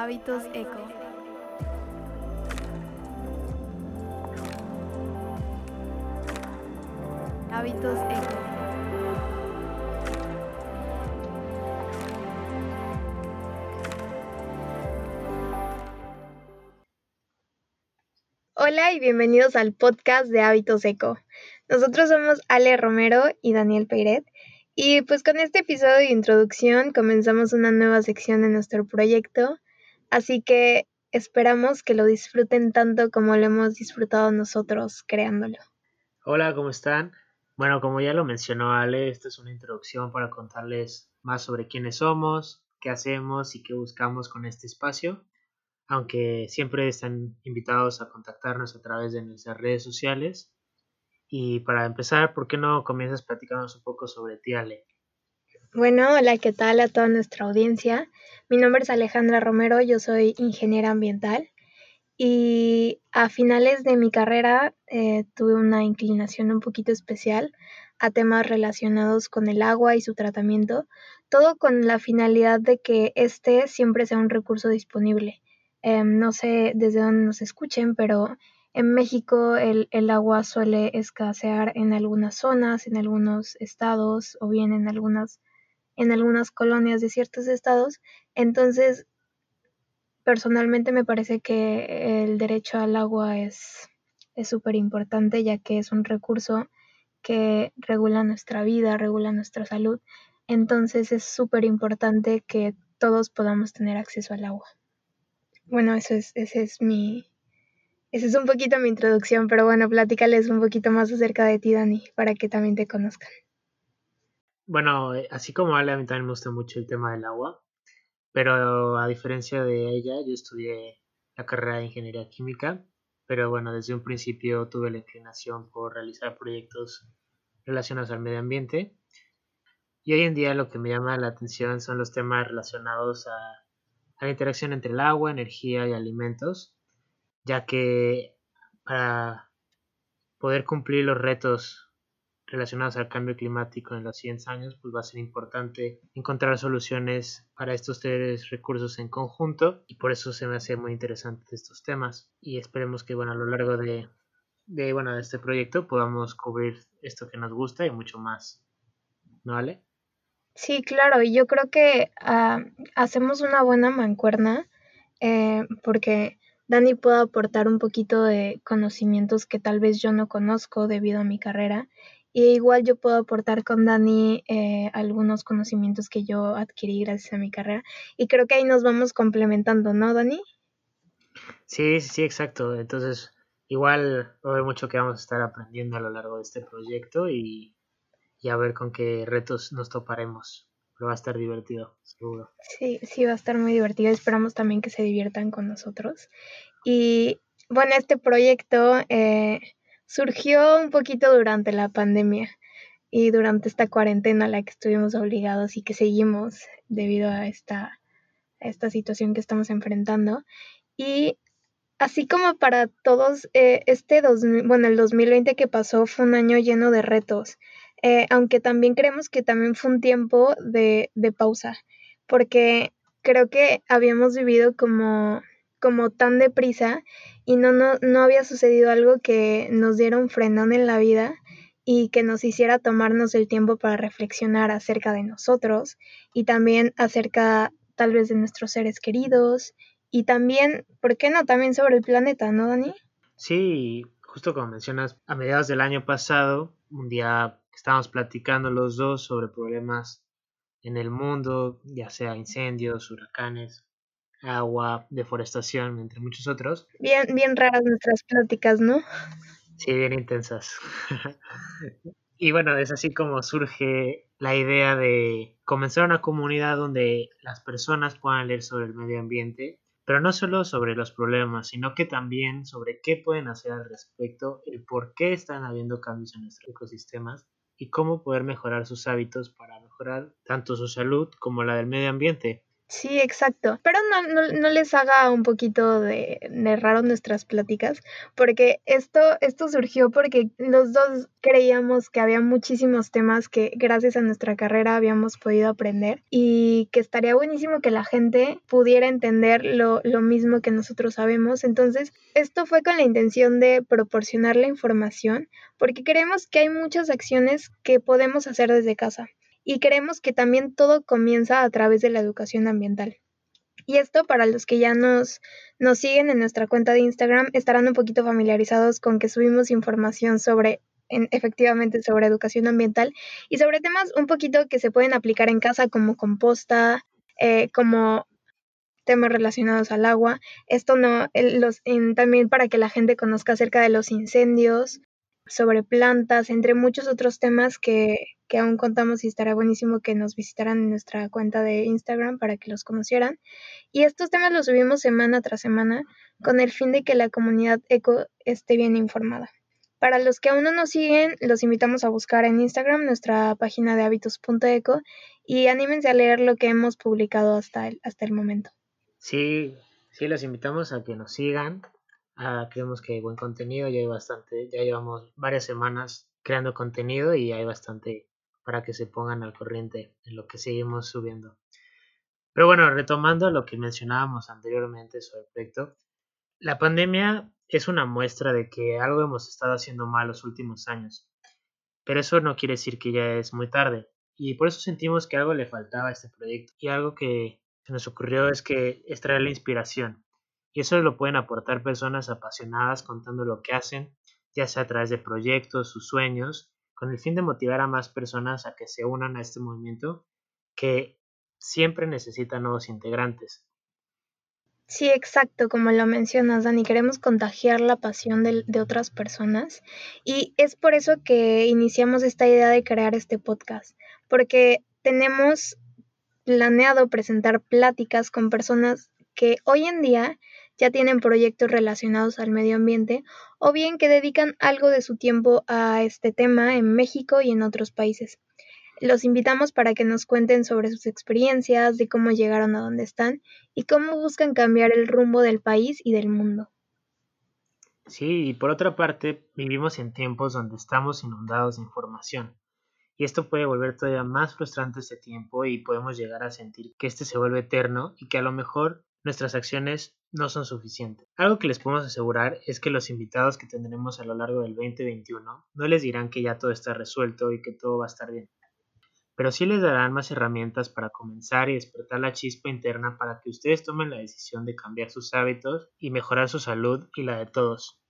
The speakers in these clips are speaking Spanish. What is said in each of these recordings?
Hábitos eco. Hábitos eco. Hola y bienvenidos al podcast de Hábitos Eco. Nosotros somos Ale Romero y Daniel Peiret. Y pues con este episodio de introducción comenzamos una nueva sección de nuestro proyecto Así que esperamos que lo disfruten tanto como lo hemos disfrutado nosotros creándolo. Hola, ¿cómo están? Bueno, como ya lo mencionó Ale, esta es una introducción para contarles más sobre quiénes somos, qué hacemos y qué buscamos con este espacio, aunque siempre están invitados a contactarnos a través de nuestras redes sociales. Y para empezar, ¿por qué no comienzas platicándonos un poco sobre ti, Ale? Bueno, hola, ¿qué tal a toda nuestra audiencia? Mi nombre es Alejandra Romero, yo soy ingeniera ambiental y a finales de mi carrera eh, tuve una inclinación un poquito especial a temas relacionados con el agua y su tratamiento, todo con la finalidad de que este siempre sea un recurso disponible. Em, no sé desde dónde nos escuchen, pero en México el, el, agua suele escasear en algunas zonas, en algunos estados o bien en algunas en algunas colonias de ciertos estados. Entonces, personalmente me parece que el derecho al agua es súper importante ya que es un recurso que regula nuestra vida, regula nuestra salud. Entonces es súper importante que todos podamos tener acceso al agua. Bueno, eso es, es mi, esa es un poquito mi introducción, pero bueno, platícales un poquito más acerca de ti, Dani, para que también te conozcan. Bueno, eh, así como Ale, a mí también me gusta mucho el tema del agua, pero a diferencia de ella, yo estudié la carrera de ingeniería química, pero bueno, desde un principio tuve la inclinación por realizar proyectos relacionados al medio ambiente. Y hoy en día lo que me llama la atención son los temas relacionados a, a la interacción entre el agua, energía y alimentos, ya que para poder cumplir los retos relacionados al cambio climático en los 100 años, pues va a ser importante encontrar soluciones para estos tres recursos en conjunto y por eso se me hace muy interesante estos temas y esperemos que bueno a lo largo de, de bueno de este proyecto podamos cubrir esto que nos gusta y mucho más ¿no vale? Sí, claro, y yo creo que uh, hacemos una buena mancuerna eh, porque Dani puede aportar un poquito de conocimientos que tal vez yo no conozco debido a mi carrera y igual yo puedo aportar con Dani eh, algunos conocimientos que yo adquirí gracias a mi carrera. Y creo que ahí nos vamos complementando, ¿no, Dani? Sí, sí, sí, exacto. Entonces, igual va a haber mucho que vamos a estar aprendiendo a lo largo de este proyecto y, y a ver con qué retos nos toparemos. Pero va a estar divertido, seguro. Sí, sí, va a estar muy divertido. Esperamos también que se diviertan con nosotros. Y bueno, este proyecto... Eh, surgió un poquito durante la pandemia y durante esta cuarentena a la que estuvimos obligados y que seguimos debido a esta, esta situación que estamos enfrentando. Y así como para todos, eh, este bueno, el 2020 que pasó fue un año lleno de retos, eh, aunque también creemos que también fue un tiempo de, de pausa, porque creo que habíamos vivido como como tan deprisa y no, no, no había sucedido algo que nos diera un frenón en la vida y que nos hiciera tomarnos el tiempo para reflexionar acerca de nosotros y también acerca tal vez de nuestros seres queridos y también, ¿por qué no? También sobre el planeta, ¿no, Dani? Sí, justo como mencionas, a mediados del año pasado, un día estábamos platicando los dos sobre problemas en el mundo, ya sea incendios, huracanes, agua, deforestación, entre muchos otros. Bien, bien raras nuestras pláticas, ¿no? Sí, bien intensas. y bueno, es así como surge la idea de comenzar una comunidad donde las personas puedan leer sobre el medio ambiente, pero no solo sobre los problemas, sino que también sobre qué pueden hacer al respecto, el por qué están habiendo cambios en nuestros ecosistemas y cómo poder mejorar sus hábitos para mejorar tanto su salud como la del medio ambiente. Sí, exacto. Pero no, no, les haga un poquito de, de, raro nuestras pláticas, porque esto, esto surgió porque los dos creíamos que había muchísimos temas que gracias a nuestra carrera habíamos podido aprender y que estaría buenísimo que la gente pudiera entender lo, lo mismo que nosotros sabemos. Entonces, esto fue con la intención de proporcionar la información, porque creemos que hay muchas acciones que podemos hacer desde casa y creemos que también todo comienza a través de la educación ambiental. Y esto para los que ya nos, nos siguen en nuestra cuenta de Instagram estarán un poquito familiarizados con que subimos información sobre efectivamente sobre educación ambiental y sobre temas un poquito que se pueden aplicar en casa como composta, eh, como temas relacionados al agua. Esto no, los, también para que la gente conozca acerca de los incendios, sobre plantas, entre muchos otros temas que, que aún contamos y estará buenísimo que nos visitaran en nuestra cuenta de Instagram para que los conocieran. Y estos temas los subimos semana tras semana con el fin de que la comunidad eco esté bien informada. Para los que aún no nos siguen, los invitamos a buscar en Instagram nuestra página de hábitos.eco y anímense a leer lo que hemos publicado hasta el, hasta el momento. Sí, sí, los invitamos a que nos sigan, creemos que hay buen contenido, ya hay bastante, ya llevamos varias semanas creando contenido y hay bastante para que se pongan al corriente en lo que seguimos subiendo. Pero bueno, retomando lo que mencionábamos anteriormente sobre el proyecto, la pandemia es una muestra de que algo hemos estado haciendo mal los últimos años, pero eso no quiere decir que ya es muy tarde, y por eso sentimos que algo le faltaba a este proyecto, y algo que se nos ocurrió es que extraer la inspiración, y eso lo pueden aportar personas apasionadas contando lo que hacen, ya sea a través de proyectos, sus sueños, con el fin de motivar a más personas a que se unan a este movimiento que siempre necesita nuevos integrantes. Sí, exacto, como lo mencionas, Dani, queremos contagiar la pasión de, de, otras personas y es por eso que iniciamos esta idea de crear este podcast, porque tenemos planeado presentar pláticas con personas que hoy en día ya tienen proyectos relacionados al medio ambiente o bien que dedican algo de su tiempo a este tema en México y en otros países. Los invitamos para que nos cuenten sobre sus experiencias, de cómo llegaron a donde están y cómo buscan cambiar el rumbo del país y del mundo. Sí, y por otra parte, vivimos en tiempos donde estamos inundados de información. Y esto puede volver todavía más frustrante este tiempo y podemos llegar a sentir que este se vuelve eterno y que a lo mejor nuestras acciones no son suficientes. Algo que les podemos asegurar es que los invitados que tendremos a lo largo del 2021 no les dirán que ya todo está resuelto y que todo va a estar bien, pero sí les darán más herramientas para comenzar y despertar la chispa interna para que ustedes tomen la decisión de cambiar sus hábitos y mejorar su salud y la de todos.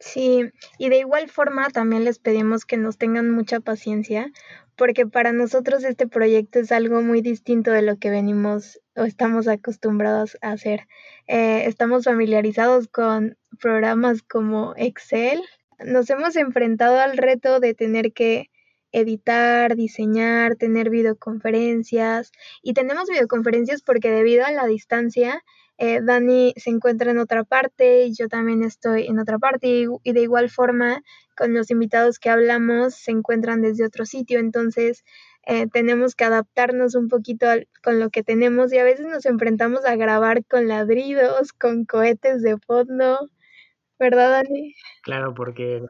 Sí, y de igual forma también les pedimos que nos tengan mucha paciencia, porque para nosotros este proyecto es algo muy distinto de lo que venimos o estamos acostumbrados a hacer. Eh, estamos familiarizados con programas como Excel. Nos hemos enfrentado al reto de tener que editar, diseñar, tener videoconferencias y tenemos videoconferencias porque debido a la distancia eh, Dani se encuentra en otra parte y yo también estoy en otra parte y, de igual forma con los invitados que hablamos se encuentran desde otro sitio, entonces eh, tenemos que adaptarnos un poquito con lo que tenemos y a veces nos enfrentamos a grabar con ladridos, con cohetes de fondo, ¿verdad Dani? Claro, porque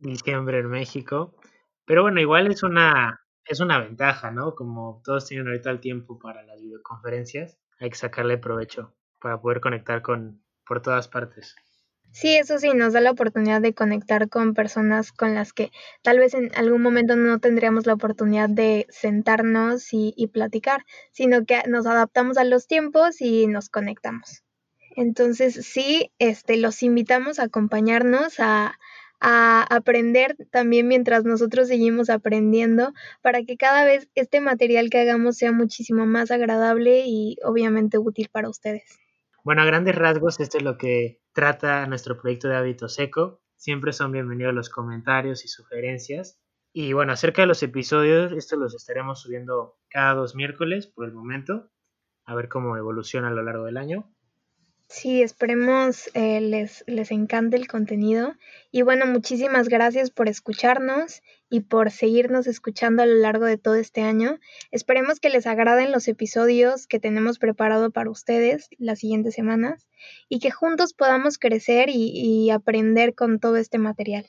diciembre en México, pero bueno, igual es una, es una ventaja, ¿no? Como todos tienen ahorita el tiempo para las videoconferencias, hay que sacarle provecho para poder conectar con por todas partes. Sí, eso sí, nos da la oportunidad de conectar con personas con las que tal vez en algún momento no tendríamos la oportunidad de sentarnos y, platicar, sino que nos adaptamos a los tiempos y nos conectamos. Entonces, sí, este, los invitamos a acompañarnos a aprender también mientras nosotros seguimos aprendiendo para que cada vez este material que hagamos sea muchísimo más agradable y obviamente útil para ustedes. Bueno, a grandes rasgos, esto es lo que trata nuestro proyecto de hábitos seco. Siempre son bienvenidos los comentarios y sugerencias. Y bueno, acerca de los episodios, estos los estaremos subiendo cada dos miércoles por el momento, a ver cómo evoluciona a lo largo del año. Sí, esperemos eh, les, les encante el contenido. Y bueno, muchísimas gracias por escucharnos y por seguirnos escuchando a lo largo de todo este año. Esperemos que les agraden los episodios que tenemos preparado para ustedes las siguientes semanas y que juntos podamos crecer y, y aprender con todo este material.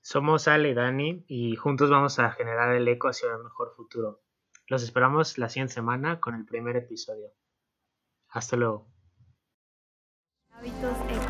Somos Ale y Dani y juntos vamos a generar el eco hacia un mejor futuro. Los esperamos la siguiente semana con el primer episodio. Hasta luego hábitos